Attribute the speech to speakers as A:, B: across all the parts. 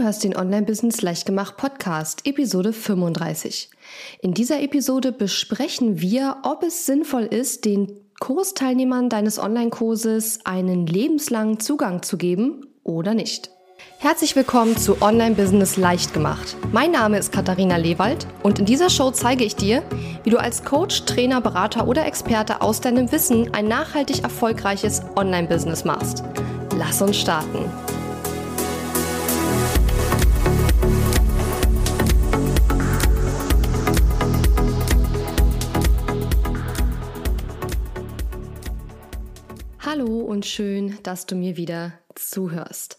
A: Du hörst den Online-Business Leichtgemacht Podcast, Episode 35. In dieser Episode besprechen wir, ob es sinnvoll ist, den Kursteilnehmern deines Online-Kurses einen lebenslangen Zugang zu geben oder nicht. Herzlich willkommen zu Online Business leicht gemacht. Mein Name ist Katharina Lewald und in dieser Show zeige ich dir, wie du als Coach, Trainer, Berater oder Experte aus deinem Wissen ein nachhaltig erfolgreiches Online Business machst. Lass uns starten. Hallo und schön, dass du mir wieder zuhörst.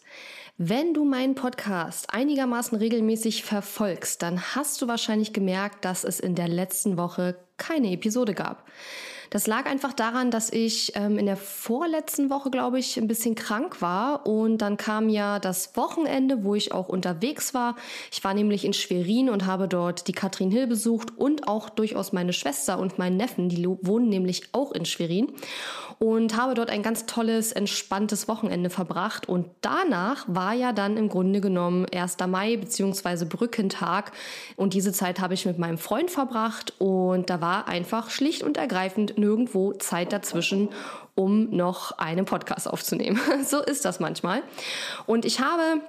A: Wenn du meinen Podcast einigermaßen regelmäßig verfolgst, dann hast du wahrscheinlich gemerkt, dass es in der letzten Woche keine Episode gab. Das lag einfach daran, dass ich ähm, in der vorletzten Woche, glaube ich, ein bisschen krank war. Und dann kam ja das Wochenende, wo ich auch unterwegs war. Ich war nämlich in Schwerin und habe dort die Katrin Hill besucht und auch durchaus meine Schwester und meinen Neffen, die wohnen nämlich auch in Schwerin. Und habe dort ein ganz tolles, entspanntes Wochenende verbracht. Und danach war ja dann im Grunde genommen 1. Mai bzw. Brückentag. Und diese Zeit habe ich mit meinem Freund verbracht. Und da war einfach schlicht und ergreifend nirgendwo Zeit dazwischen, um noch einen Podcast aufzunehmen. so ist das manchmal. Und ich habe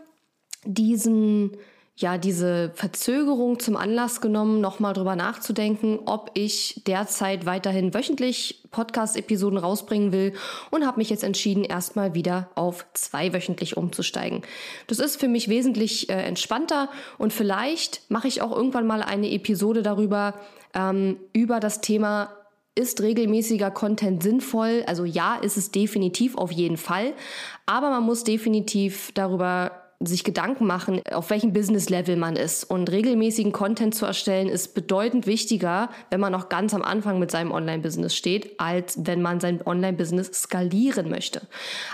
A: diesen ja, diese Verzögerung zum Anlass genommen, nochmal drüber nachzudenken, ob ich derzeit weiterhin wöchentlich Podcast-Episoden rausbringen will und habe mich jetzt entschieden, erstmal wieder auf zweiwöchentlich umzusteigen. Das ist für mich wesentlich äh, entspannter und vielleicht mache ich auch irgendwann mal eine Episode darüber, ähm, über das Thema ist regelmäßiger Content sinnvoll? Also ja, ist es definitiv auf jeden Fall. Aber man muss definitiv darüber sich Gedanken machen, auf welchem Business-Level man ist. Und regelmäßigen Content zu erstellen, ist bedeutend wichtiger, wenn man noch ganz am Anfang mit seinem Online-Business steht, als wenn man sein Online-Business skalieren möchte.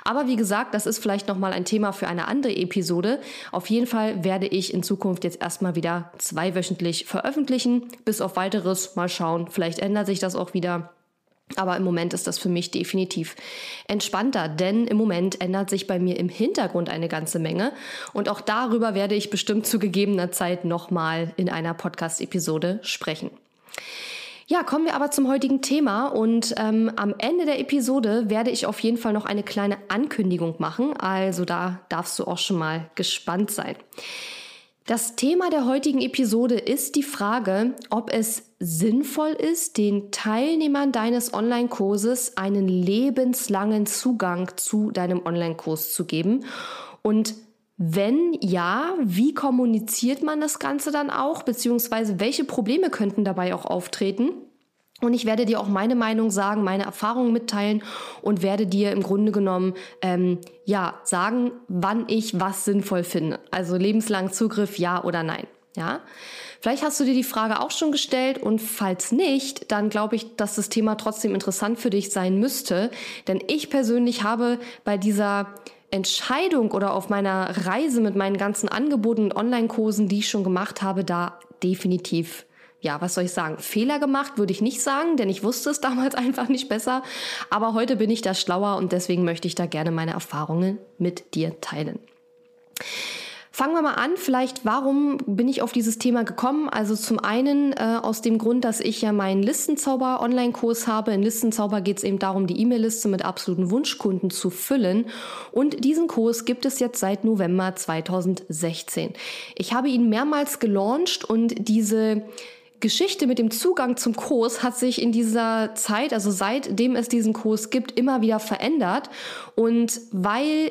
A: Aber wie gesagt, das ist vielleicht nochmal ein Thema für eine andere Episode. Auf jeden Fall werde ich in Zukunft jetzt erstmal wieder zweiwöchentlich veröffentlichen. Bis auf weiteres mal schauen. Vielleicht ändert sich das auch wieder. Aber im Moment ist das für mich definitiv entspannter, denn im Moment ändert sich bei mir im Hintergrund eine ganze Menge. Und auch darüber werde ich bestimmt zu gegebener Zeit nochmal in einer Podcast-Episode sprechen. Ja, kommen wir aber zum heutigen Thema und ähm, am Ende der Episode werde ich auf jeden Fall noch eine kleine Ankündigung machen. Also da darfst du auch schon mal gespannt sein. Das Thema der heutigen Episode ist die Frage, ob es sinnvoll ist, den Teilnehmern deines Online-Kurses einen lebenslangen Zugang zu deinem Online-Kurs zu geben. Und wenn ja, wie kommuniziert man das Ganze dann auch, beziehungsweise welche Probleme könnten dabei auch auftreten? Und ich werde dir auch meine Meinung sagen, meine Erfahrungen mitteilen und werde dir im Grunde genommen ähm, ja sagen, wann ich was sinnvoll finde. Also lebenslang Zugriff, ja oder nein. Ja. Vielleicht hast du dir die Frage auch schon gestellt und falls nicht, dann glaube ich, dass das Thema trotzdem interessant für dich sein müsste. Denn ich persönlich habe bei dieser Entscheidung oder auf meiner Reise mit meinen ganzen Angeboten und Online-Kursen, die ich schon gemacht habe, da definitiv ja, was soll ich sagen, Fehler gemacht, würde ich nicht sagen, denn ich wusste es damals einfach nicht besser. Aber heute bin ich da schlauer und deswegen möchte ich da gerne meine Erfahrungen mit dir teilen. Fangen wir mal an, vielleicht, warum bin ich auf dieses Thema gekommen? Also zum einen äh, aus dem Grund, dass ich ja meinen Listenzauber-Online-Kurs habe. In Listenzauber geht es eben darum, die E-Mail-Liste mit absoluten Wunschkunden zu füllen. Und diesen Kurs gibt es jetzt seit November 2016. Ich habe ihn mehrmals gelauncht und diese Geschichte mit dem Zugang zum Kurs hat sich in dieser Zeit, also seitdem es diesen Kurs gibt, immer wieder verändert. Und weil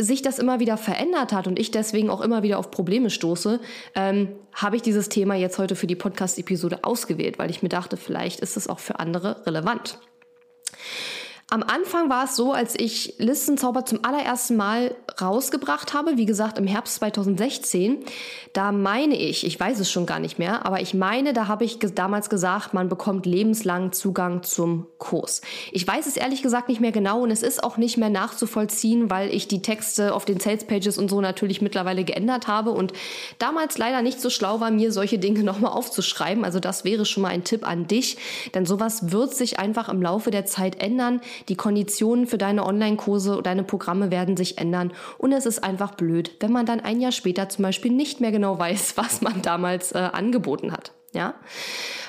A: sich das immer wieder verändert hat und ich deswegen auch immer wieder auf Probleme stoße, ähm, habe ich dieses Thema jetzt heute für die Podcast-Episode ausgewählt, weil ich mir dachte, vielleicht ist es auch für andere relevant. Am Anfang war es so, als ich Listenzauber zum allerersten Mal rausgebracht habe, wie gesagt im Herbst 2016, da meine ich, ich weiß es schon gar nicht mehr, aber ich meine, da habe ich damals gesagt, man bekommt lebenslang Zugang zum Kurs. Ich weiß es ehrlich gesagt nicht mehr genau und es ist auch nicht mehr nachzuvollziehen, weil ich die Texte auf den Sales Pages und so natürlich mittlerweile geändert habe und damals leider nicht so schlau war, mir solche Dinge nochmal aufzuschreiben. Also das wäre schon mal ein Tipp an dich, denn sowas wird sich einfach im Laufe der Zeit ändern die Konditionen für deine Online-Kurse, deine Programme werden sich ändern und es ist einfach blöd, wenn man dann ein Jahr später zum Beispiel nicht mehr genau weiß, was man damals äh, angeboten hat. Ja?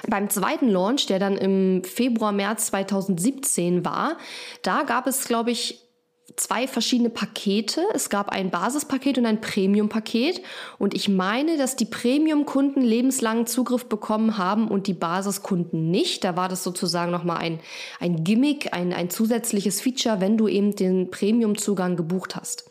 A: Beim zweiten Launch, der dann im Februar, März 2017 war, da gab es, glaube ich, zwei verschiedene Pakete. Es gab ein Basispaket und ein Premium-Paket. Und ich meine, dass die Premium-Kunden lebenslangen Zugriff bekommen haben und die Basiskunden nicht. Da war das sozusagen nochmal ein, ein Gimmick, ein, ein zusätzliches Feature, wenn du eben den Premium-Zugang gebucht hast.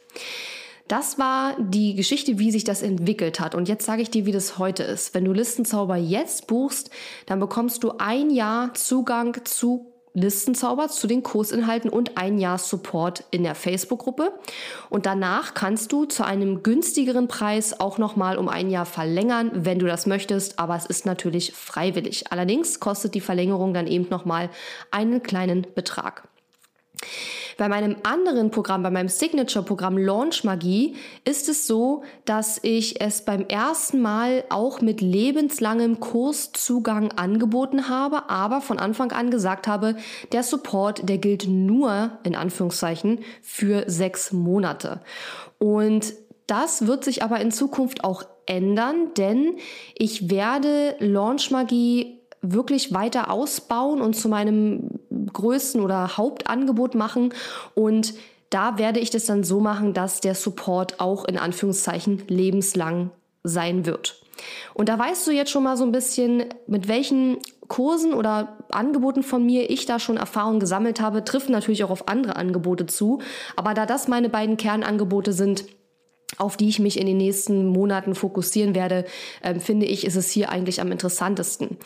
A: Das war die Geschichte, wie sich das entwickelt hat. Und jetzt sage ich dir, wie das heute ist. Wenn du Listenzauber jetzt buchst, dann bekommst du ein Jahr Zugang zu Listenzauber zu den Kursinhalten und ein Jahr Support in der Facebook-Gruppe. Und danach kannst du zu einem günstigeren Preis auch nochmal um ein Jahr verlängern, wenn du das möchtest. Aber es ist natürlich freiwillig. Allerdings kostet die Verlängerung dann eben nochmal einen kleinen Betrag. Bei meinem anderen Programm, bei meinem Signature-Programm Launch Magie, ist es so, dass ich es beim ersten Mal auch mit lebenslangem Kurszugang angeboten habe, aber von Anfang an gesagt habe, der Support, der gilt nur in Anführungszeichen für sechs Monate. Und das wird sich aber in Zukunft auch ändern, denn ich werde Launch Magie wirklich weiter ausbauen und zu meinem größten oder Hauptangebot machen und da werde ich das dann so machen, dass der Support auch in Anführungszeichen lebenslang sein wird. Und da weißt du jetzt schon mal so ein bisschen, mit welchen Kursen oder Angeboten von mir ich da schon Erfahrung gesammelt habe, trifft natürlich auch auf andere Angebote zu. Aber da das meine beiden Kernangebote sind, auf die ich mich in den nächsten Monaten fokussieren werde, äh, finde ich, ist es hier eigentlich am interessantesten.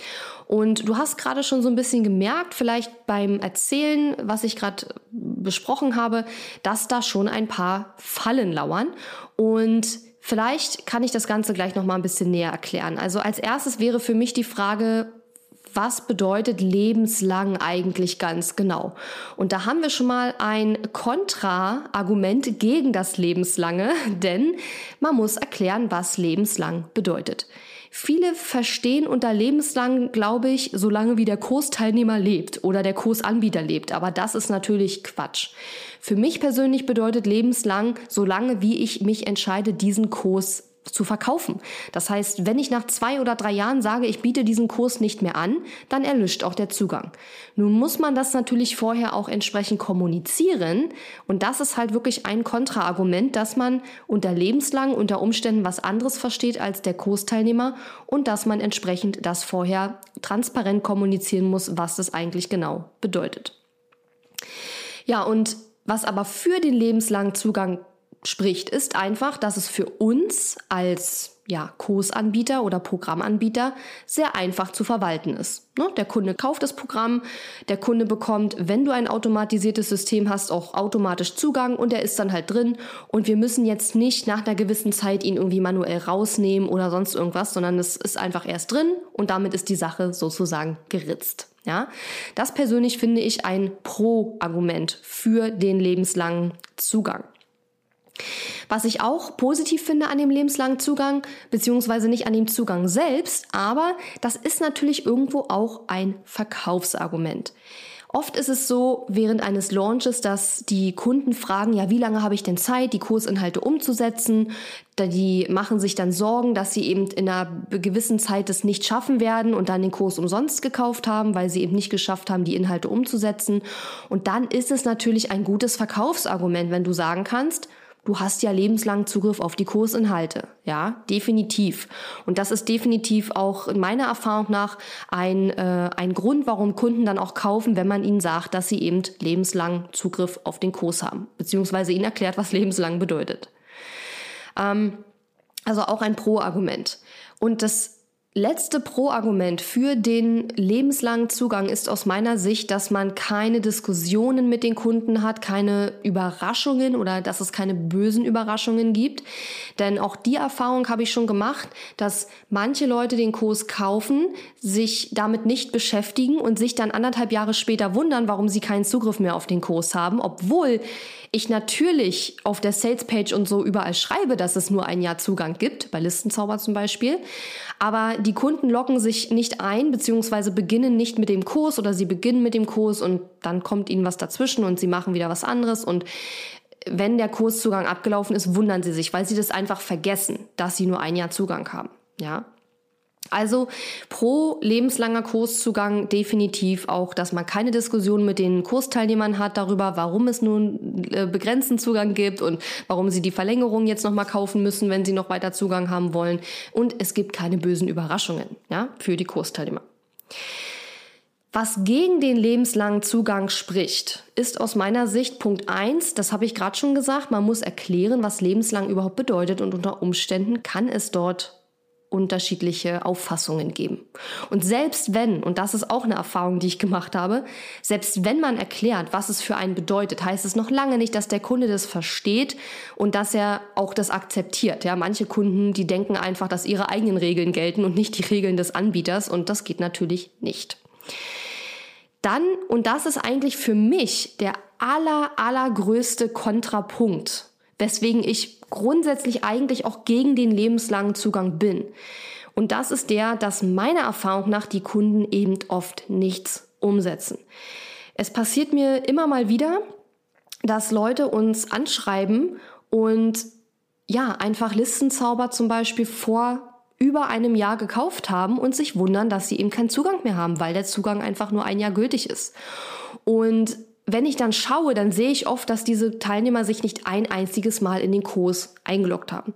A: Und du hast gerade schon so ein bisschen gemerkt, vielleicht beim Erzählen, was ich gerade besprochen habe, dass da schon ein paar Fallen lauern. Und vielleicht kann ich das Ganze gleich noch mal ein bisschen näher erklären. Also als erstes wäre für mich die Frage, was bedeutet lebenslang eigentlich ganz genau? Und da haben wir schon mal ein Kontra-Argument gegen das Lebenslange, denn man muss erklären, was lebenslang bedeutet. Viele verstehen unter lebenslang, glaube ich, solange wie der Kursteilnehmer lebt oder der Kursanbieter lebt. Aber das ist natürlich Quatsch. Für mich persönlich bedeutet lebenslang, solange wie ich mich entscheide, diesen Kurs zu verkaufen. Das heißt, wenn ich nach zwei oder drei Jahren sage, ich biete diesen Kurs nicht mehr an, dann erlischt auch der Zugang. Nun muss man das natürlich vorher auch entsprechend kommunizieren und das ist halt wirklich ein Kontraargument, dass man unter lebenslang unter Umständen was anderes versteht als der Kursteilnehmer und dass man entsprechend das vorher transparent kommunizieren muss, was das eigentlich genau bedeutet. Ja, und was aber für den lebenslangen Zugang spricht, ist einfach, dass es für uns als ja, Kursanbieter oder Programmanbieter sehr einfach zu verwalten ist. Ne? Der Kunde kauft das Programm, der Kunde bekommt, wenn du ein automatisiertes System hast, auch automatisch Zugang und er ist dann halt drin und wir müssen jetzt nicht nach einer gewissen Zeit ihn irgendwie manuell rausnehmen oder sonst irgendwas, sondern es ist einfach erst drin und damit ist die Sache sozusagen geritzt. Ja, das persönlich finde ich ein Pro-Argument für den lebenslangen Zugang. Was ich auch positiv finde an dem lebenslangen Zugang, beziehungsweise nicht an dem Zugang selbst, aber das ist natürlich irgendwo auch ein Verkaufsargument. Oft ist es so während eines Launches, dass die Kunden fragen, ja, wie lange habe ich denn Zeit, die Kursinhalte umzusetzen? Die machen sich dann Sorgen, dass sie eben in einer gewissen Zeit das nicht schaffen werden und dann den Kurs umsonst gekauft haben, weil sie eben nicht geschafft haben, die Inhalte umzusetzen. Und dann ist es natürlich ein gutes Verkaufsargument, wenn du sagen kannst, du hast ja lebenslang Zugriff auf die Kursinhalte. Ja, definitiv. Und das ist definitiv auch in meiner Erfahrung nach ein, äh, ein Grund, warum Kunden dann auch kaufen, wenn man ihnen sagt, dass sie eben lebenslang Zugriff auf den Kurs haben, beziehungsweise ihnen erklärt, was lebenslang bedeutet. Ähm, also auch ein Pro-Argument. Und das letzte Pro-Argument für den lebenslangen Zugang ist aus meiner Sicht, dass man keine Diskussionen mit den Kunden hat, keine Überraschungen oder dass es keine bösen Überraschungen gibt. Denn auch die Erfahrung habe ich schon gemacht, dass manche Leute den Kurs kaufen, sich damit nicht beschäftigen und sich dann anderthalb Jahre später wundern, warum sie keinen Zugriff mehr auf den Kurs haben, obwohl ich natürlich auf der Salespage und so überall schreibe, dass es nur ein Jahr Zugang gibt, bei Listenzauber zum Beispiel. Aber die Kunden locken sich nicht ein, beziehungsweise beginnen nicht mit dem Kurs oder sie beginnen mit dem Kurs und dann kommt ihnen was dazwischen und sie machen wieder was anderes und wenn der Kurszugang abgelaufen ist, wundern sie sich, weil sie das einfach vergessen, dass sie nur ein Jahr Zugang haben. Ja, also pro lebenslanger Kurszugang definitiv auch, dass man keine Diskussion mit den Kursteilnehmern hat darüber, warum es nun äh, begrenzten Zugang gibt und warum sie die Verlängerung jetzt nochmal kaufen müssen, wenn sie noch weiter Zugang haben wollen. Und es gibt keine bösen Überraschungen ja, für die Kursteilnehmer. Was gegen den lebenslangen Zugang spricht, ist aus meiner Sicht Punkt eins. das habe ich gerade schon gesagt, man muss erklären, was lebenslang überhaupt bedeutet und unter Umständen kann es dort unterschiedliche Auffassungen geben. Und selbst wenn, und das ist auch eine Erfahrung, die ich gemacht habe, selbst wenn man erklärt, was es für einen bedeutet, heißt es noch lange nicht, dass der Kunde das versteht und dass er auch das akzeptiert. Ja, manche Kunden, die denken einfach, dass ihre eigenen Regeln gelten und nicht die Regeln des Anbieters und das geht natürlich nicht. Dann, und das ist eigentlich für mich der aller, allergrößte Kontrapunkt, weswegen ich grundsätzlich eigentlich auch gegen den lebenslangen Zugang bin. Und das ist der, dass meiner Erfahrung nach die Kunden eben oft nichts umsetzen. Es passiert mir immer mal wieder, dass Leute uns anschreiben und ja, einfach Listenzauber zum Beispiel vor über einem Jahr gekauft haben und sich wundern, dass sie eben keinen Zugang mehr haben, weil der Zugang einfach nur ein Jahr gültig ist. Und wenn ich dann schaue, dann sehe ich oft, dass diese Teilnehmer sich nicht ein einziges Mal in den Kurs eingeloggt haben.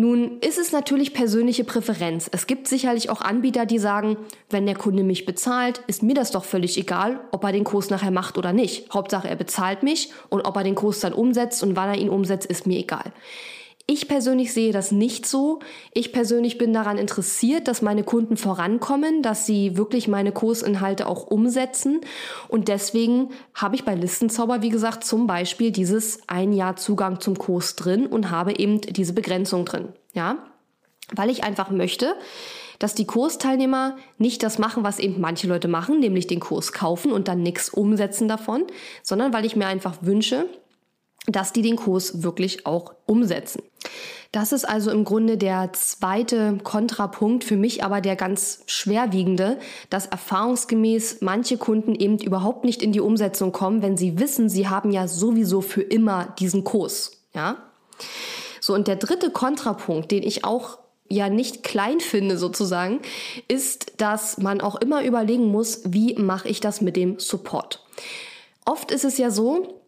A: Nun ist es natürlich persönliche Präferenz. Es gibt sicherlich auch Anbieter, die sagen, wenn der Kunde mich bezahlt, ist mir das doch völlig egal, ob er den Kurs nachher macht oder nicht. Hauptsache, er bezahlt mich und ob er den Kurs dann umsetzt und wann er ihn umsetzt, ist mir egal. Ich persönlich sehe das nicht so. Ich persönlich bin daran interessiert, dass meine Kunden vorankommen, dass sie wirklich meine Kursinhalte auch umsetzen. Und deswegen habe ich bei Listenzauber, wie gesagt, zum Beispiel dieses ein Jahr Zugang zum Kurs drin und habe eben diese Begrenzung drin. Ja, weil ich einfach möchte, dass die Kursteilnehmer nicht das machen, was eben manche Leute machen, nämlich den Kurs kaufen und dann nichts umsetzen davon, sondern weil ich mir einfach wünsche, dass die den Kurs wirklich auch umsetzen. Das ist also im Grunde der zweite Kontrapunkt, für mich aber der ganz schwerwiegende, dass erfahrungsgemäß manche Kunden eben überhaupt nicht in die Umsetzung kommen, wenn sie wissen, sie haben ja sowieso für immer diesen Kurs. Ja? So, und der dritte Kontrapunkt, den ich auch ja nicht klein finde sozusagen, ist, dass man auch immer überlegen muss, wie mache ich das mit dem Support. Oft ist es ja so,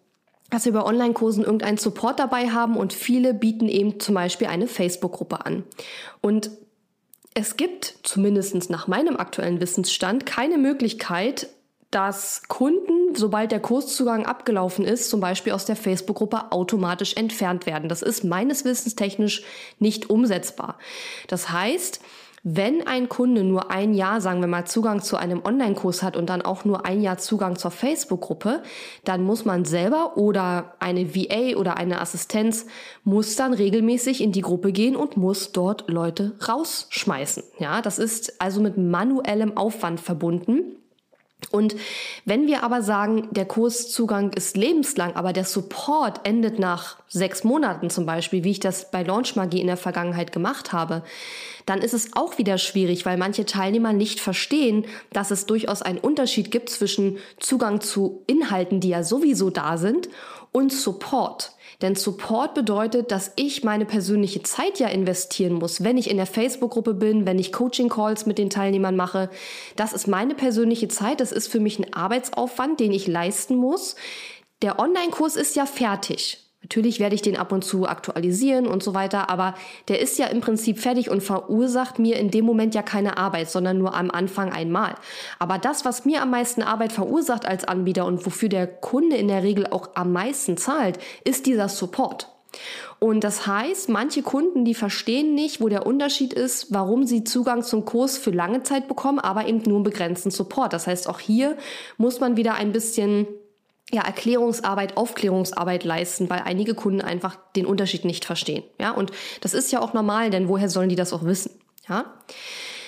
A: dass wir bei Online-Kursen irgendeinen Support dabei haben und viele bieten eben zum Beispiel eine Facebook-Gruppe an. Und es gibt, zumindest nach meinem aktuellen Wissensstand, keine Möglichkeit, dass Kunden, sobald der Kurszugang abgelaufen ist, zum Beispiel aus der Facebook-Gruppe automatisch entfernt werden. Das ist meines Wissens technisch nicht umsetzbar. Das heißt, wenn ein Kunde nur ein Jahr, sagen wir mal, Zugang zu einem Online-Kurs hat und dann auch nur ein Jahr Zugang zur Facebook-Gruppe, dann muss man selber oder eine VA oder eine Assistenz muss dann regelmäßig in die Gruppe gehen und muss dort Leute rausschmeißen. Ja, das ist also mit manuellem Aufwand verbunden. Und wenn wir aber sagen, der Kurszugang ist lebenslang, aber der Support endet nach sechs Monaten zum Beispiel, wie ich das bei Launch Magie in der Vergangenheit gemacht habe, dann ist es auch wieder schwierig, weil manche Teilnehmer nicht verstehen, dass es durchaus einen Unterschied gibt zwischen Zugang zu Inhalten, die ja sowieso da sind, und Support. Denn Support bedeutet, dass ich meine persönliche Zeit ja investieren muss, wenn ich in der Facebook-Gruppe bin, wenn ich Coaching-Calls mit den Teilnehmern mache. Das ist meine persönliche Zeit, das ist für mich ein Arbeitsaufwand, den ich leisten muss. Der Online-Kurs ist ja fertig. Natürlich werde ich den ab und zu aktualisieren und so weiter, aber der ist ja im Prinzip fertig und verursacht mir in dem Moment ja keine Arbeit, sondern nur am Anfang einmal. Aber das, was mir am meisten Arbeit verursacht als Anbieter und wofür der Kunde in der Regel auch am meisten zahlt, ist dieser Support. Und das heißt, manche Kunden, die verstehen nicht, wo der Unterschied ist, warum sie Zugang zum Kurs für lange Zeit bekommen, aber eben nur einen begrenzten Support. Das heißt, auch hier muss man wieder ein bisschen ja, Erklärungsarbeit, Aufklärungsarbeit leisten, weil einige Kunden einfach den Unterschied nicht verstehen. Ja, und das ist ja auch normal, denn woher sollen die das auch wissen? Ja,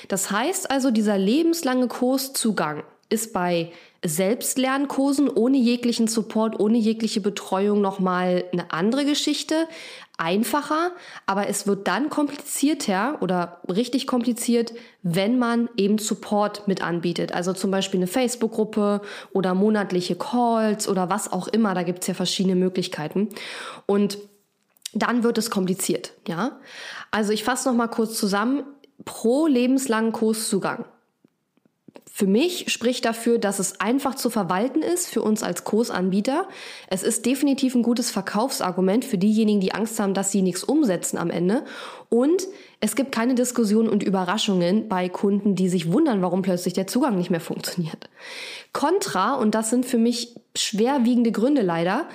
A: das heißt also, dieser lebenslange Kurszugang ist bei Selbstlernkursen ohne jeglichen Support, ohne jegliche Betreuung nochmal eine andere Geschichte. Einfacher, aber es wird dann komplizierter oder richtig kompliziert, wenn man eben Support mit anbietet. Also zum Beispiel eine Facebook-Gruppe oder monatliche Calls oder was auch immer. Da gibt es ja verschiedene Möglichkeiten. Und dann wird es kompliziert, ja. Also ich fasse nochmal kurz zusammen. Pro lebenslangen Kurszugang für mich spricht dafür, dass es einfach zu verwalten ist für uns als Kursanbieter. Es ist definitiv ein gutes Verkaufsargument für diejenigen, die Angst haben, dass sie nichts umsetzen am Ende. Und es gibt keine Diskussionen und Überraschungen bei Kunden, die sich wundern, warum plötzlich der Zugang nicht mehr funktioniert. Contra, und das sind für mich schwerwiegende Gründe leider,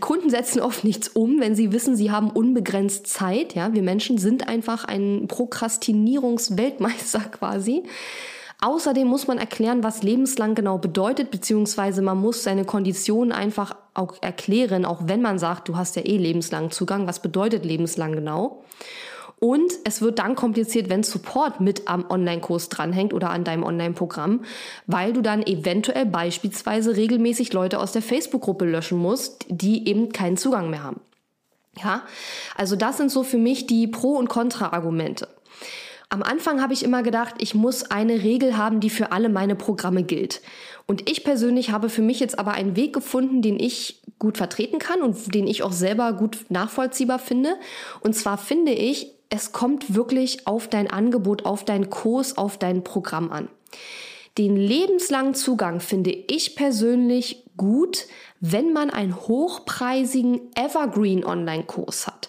A: Kunden setzen oft nichts um, wenn sie wissen, sie haben unbegrenzt Zeit. Ja, wir Menschen sind einfach ein Prokrastinierungsweltmeister quasi. Außerdem muss man erklären, was lebenslang genau bedeutet, beziehungsweise man muss seine Konditionen einfach auch erklären, auch wenn man sagt, du hast ja eh lebenslangen Zugang. Was bedeutet lebenslang genau? Und es wird dann kompliziert, wenn Support mit am Online-Kurs dranhängt oder an deinem Online-Programm, weil du dann eventuell beispielsweise regelmäßig Leute aus der Facebook-Gruppe löschen musst, die eben keinen Zugang mehr haben. Ja, also das sind so für mich die Pro- und Kontra-Argumente. Am Anfang habe ich immer gedacht, ich muss eine Regel haben, die für alle meine Programme gilt. Und ich persönlich habe für mich jetzt aber einen Weg gefunden, den ich gut vertreten kann und den ich auch selber gut nachvollziehbar finde. Und zwar finde ich, es kommt wirklich auf dein Angebot, auf deinen Kurs, auf dein Programm an. Den lebenslangen Zugang finde ich persönlich gut, wenn man einen hochpreisigen Evergreen Online-Kurs hat.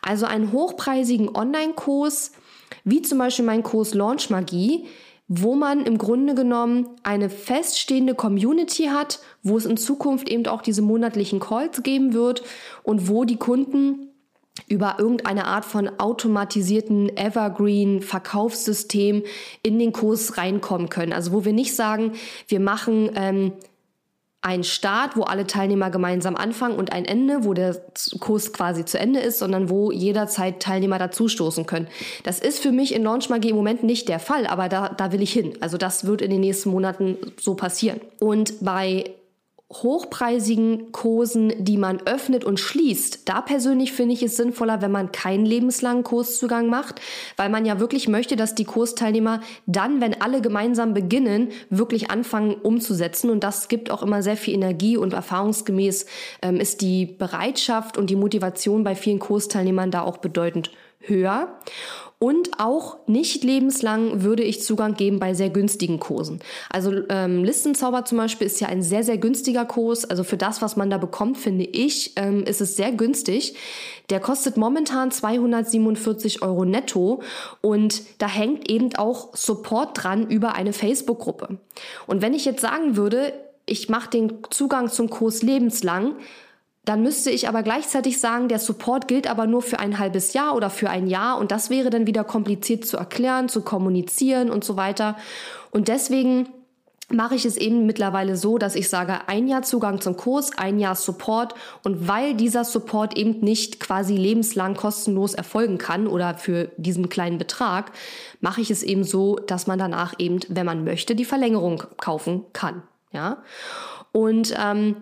A: Also einen hochpreisigen Online-Kurs, wie zum Beispiel mein Kurs Launch Magie, wo man im Grunde genommen eine feststehende Community hat, wo es in Zukunft eben auch diese monatlichen Calls geben wird und wo die Kunden über irgendeine Art von automatisierten Evergreen Verkaufssystem in den Kurs reinkommen können. Also wo wir nicht sagen, wir machen ähm, ein Start, wo alle Teilnehmer gemeinsam anfangen und ein Ende, wo der Kurs quasi zu Ende ist, sondern wo jederzeit Teilnehmer dazustoßen können. Das ist für mich in Launch Magie im Moment nicht der Fall, aber da, da will ich hin. Also das wird in den nächsten Monaten so passieren. Und bei hochpreisigen Kursen, die man öffnet und schließt. Da persönlich finde ich es sinnvoller, wenn man keinen lebenslangen Kurszugang macht, weil man ja wirklich möchte, dass die Kursteilnehmer dann, wenn alle gemeinsam beginnen, wirklich anfangen umzusetzen. Und das gibt auch immer sehr viel Energie und erfahrungsgemäß ähm, ist die Bereitschaft und die Motivation bei vielen Kursteilnehmern da auch bedeutend höher. Und auch nicht lebenslang würde ich Zugang geben bei sehr günstigen Kursen. Also ähm, Listenzauber zum Beispiel ist ja ein sehr, sehr günstiger Kurs. Also für das, was man da bekommt, finde ich, ähm, ist es sehr günstig. Der kostet momentan 247 Euro netto und da hängt eben auch Support dran über eine Facebook-Gruppe. Und wenn ich jetzt sagen würde, ich mache den Zugang zum Kurs lebenslang, dann müsste ich aber gleichzeitig sagen, der Support gilt aber nur für ein halbes Jahr oder für ein Jahr und das wäre dann wieder kompliziert zu erklären, zu kommunizieren und so weiter. Und deswegen mache ich es eben mittlerweile so, dass ich sage, ein Jahr Zugang zum Kurs, ein Jahr Support und weil dieser Support eben nicht quasi lebenslang kostenlos erfolgen kann oder für diesen kleinen Betrag, mache ich es eben so, dass man danach eben, wenn man möchte, die Verlängerung kaufen kann. Ja. Und ähm,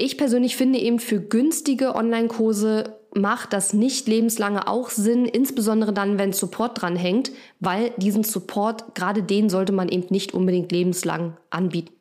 A: ich persönlich finde eben für günstige Online-Kurse macht das nicht lebenslange auch Sinn, insbesondere dann, wenn Support dran hängt, weil diesen Support, gerade den sollte man eben nicht unbedingt lebenslang anbieten.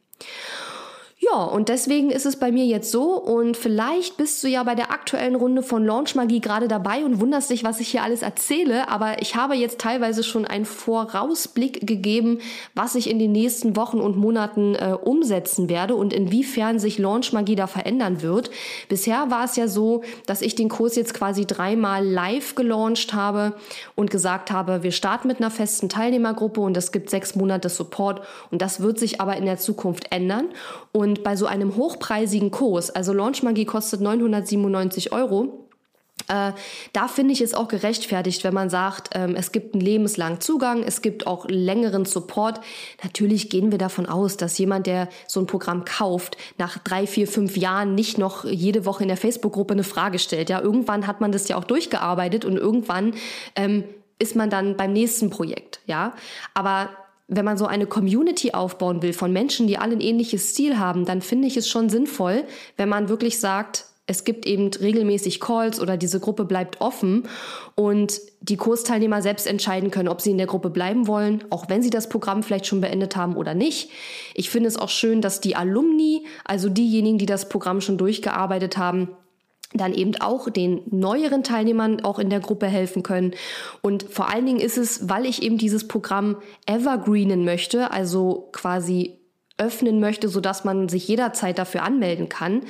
A: Ja, und deswegen ist es bei mir jetzt so und vielleicht bist du ja bei der aktuellen Runde von Launch Magie gerade dabei und wunderst dich, was ich hier alles erzähle, aber ich habe jetzt teilweise schon einen Vorausblick gegeben, was ich in den nächsten Wochen und Monaten äh, umsetzen werde und inwiefern sich Launch Magie da verändern wird. Bisher war es ja so, dass ich den Kurs jetzt quasi dreimal live gelauncht habe und gesagt habe, wir starten mit einer festen Teilnehmergruppe und es gibt sechs Monate Support und das wird sich aber in der Zukunft ändern und und bei so einem hochpreisigen Kurs, also Launch Magie kostet 997 Euro, äh, da finde ich es auch gerechtfertigt, wenn man sagt, ähm, es gibt einen lebenslangen Zugang, es gibt auch längeren Support. Natürlich gehen wir davon aus, dass jemand, der so ein Programm kauft, nach drei, vier, fünf Jahren nicht noch jede Woche in der Facebook-Gruppe eine Frage stellt. Ja, irgendwann hat man das ja auch durchgearbeitet und irgendwann ähm, ist man dann beim nächsten Projekt. Ja, aber wenn man so eine Community aufbauen will von Menschen, die alle ein ähnliches Ziel haben, dann finde ich es schon sinnvoll, wenn man wirklich sagt, es gibt eben regelmäßig Calls oder diese Gruppe bleibt offen und die Kursteilnehmer selbst entscheiden können, ob sie in der Gruppe bleiben wollen, auch wenn sie das Programm vielleicht schon beendet haben oder nicht. Ich finde es auch schön, dass die Alumni, also diejenigen, die das Programm schon durchgearbeitet haben, dann eben auch den neueren Teilnehmern auch in der Gruppe helfen können. Und vor allen Dingen ist es, weil ich eben dieses Programm evergreenen möchte, also quasi öffnen möchte, sodass man sich jederzeit dafür anmelden kann.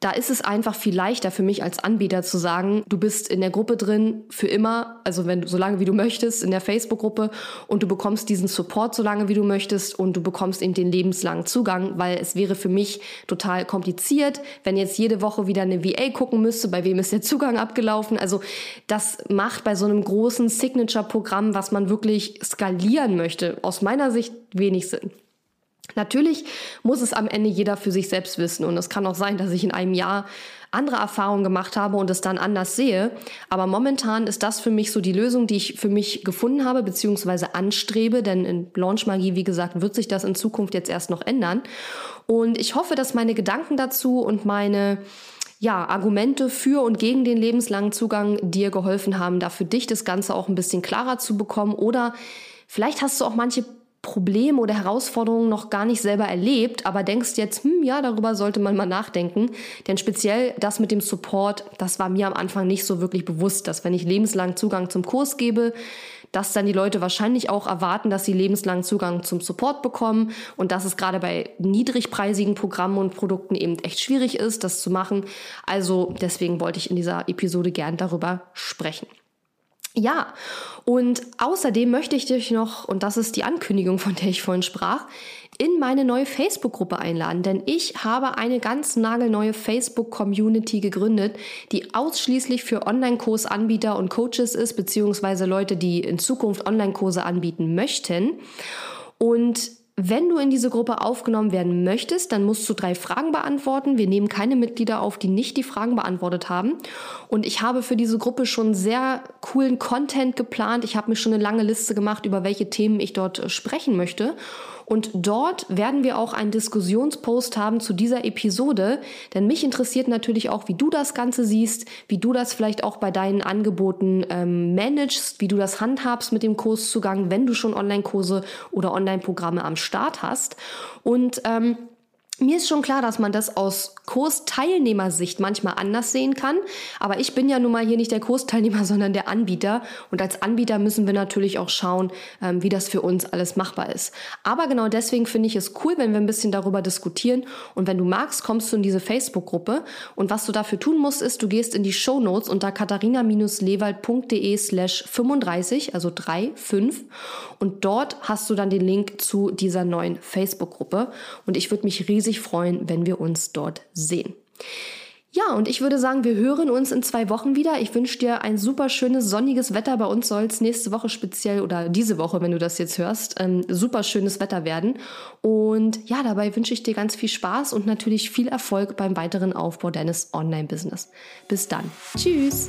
A: Da ist es einfach viel leichter für mich als Anbieter zu sagen, du bist in der Gruppe drin für immer, also wenn du so lange wie du möchtest in der Facebook-Gruppe und du bekommst diesen Support so lange wie du möchtest und du bekommst eben den lebenslangen Zugang, weil es wäre für mich total kompliziert, wenn jetzt jede Woche wieder eine VA gucken müsste, bei wem ist der Zugang abgelaufen. Also das macht bei so einem großen Signature-Programm, was man wirklich skalieren möchte, aus meiner Sicht wenig Sinn. Natürlich muss es am Ende jeder für sich selbst wissen. Und es kann auch sein, dass ich in einem Jahr andere Erfahrungen gemacht habe und es dann anders sehe. Aber momentan ist das für mich so die Lösung, die ich für mich gefunden habe, beziehungsweise anstrebe. Denn in Launchmagie, wie gesagt, wird sich das in Zukunft jetzt erst noch ändern. Und ich hoffe, dass meine Gedanken dazu und meine ja, Argumente für und gegen den lebenslangen Zugang dir geholfen haben, da für dich das Ganze auch ein bisschen klarer zu bekommen. Oder vielleicht hast du auch manche Probleme oder Herausforderungen noch gar nicht selber erlebt, aber denkst jetzt, hm, ja, darüber sollte man mal nachdenken. Denn speziell das mit dem Support, das war mir am Anfang nicht so wirklich bewusst, dass wenn ich lebenslang Zugang zum Kurs gebe, dass dann die Leute wahrscheinlich auch erwarten, dass sie lebenslang Zugang zum Support bekommen und dass es gerade bei niedrigpreisigen Programmen und Produkten eben echt schwierig ist, das zu machen. Also deswegen wollte ich in dieser Episode gern darüber sprechen. Ja, und außerdem möchte ich dich noch, und das ist die Ankündigung, von der ich vorhin sprach, in meine neue Facebook-Gruppe einladen, denn ich habe eine ganz nagelneue Facebook-Community gegründet, die ausschließlich für Online-Kursanbieter und Coaches ist, beziehungsweise Leute, die in Zukunft Online-Kurse anbieten möchten. Und wenn du in diese Gruppe aufgenommen werden möchtest, dann musst du drei Fragen beantworten. Wir nehmen keine Mitglieder auf, die nicht die Fragen beantwortet haben. Und ich habe für diese Gruppe schon sehr coolen Content geplant. Ich habe mir schon eine lange Liste gemacht, über welche Themen ich dort äh, sprechen möchte. Und dort werden wir auch einen Diskussionspost haben zu dieser Episode, denn mich interessiert natürlich auch, wie du das Ganze siehst, wie du das vielleicht auch bei deinen Angeboten ähm, managst, wie du das handhabst mit dem Kurszugang, wenn du schon Online-Kurse oder Online-Programme am Start hast. Und ähm, mir ist schon klar, dass man das aus Kursteilnehmersicht manchmal anders sehen kann. Aber ich bin ja nun mal hier nicht der Kursteilnehmer, sondern der Anbieter. Und als Anbieter müssen wir natürlich auch schauen, ähm, wie das für uns alles machbar ist. Aber genau deswegen finde ich es cool, wenn wir ein bisschen darüber diskutieren. Und wenn du magst, kommst du in diese Facebook-Gruppe. Und was du dafür tun musst, ist, du gehst in die Show Notes unter katharina-lewald.de slash 35, also 3, 5. Und dort hast du dann den Link zu dieser neuen Facebook-Gruppe. Und ich würde mich riesig riesig freuen, wenn wir uns dort sehen. Ja, und ich würde sagen, wir hören uns in zwei Wochen wieder. Ich wünsche dir ein super schönes sonniges Wetter. Bei uns soll es nächste Woche speziell oder diese Woche, wenn du das jetzt hörst, ähm, super schönes Wetter werden. Und ja, dabei wünsche ich dir ganz viel Spaß und natürlich viel Erfolg beim weiteren Aufbau deines Online-Business. Bis dann. Tschüss.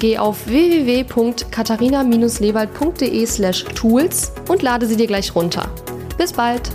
A: geh auf www.katharina-lewald.de slash tools und lade sie dir gleich runter. Bis bald!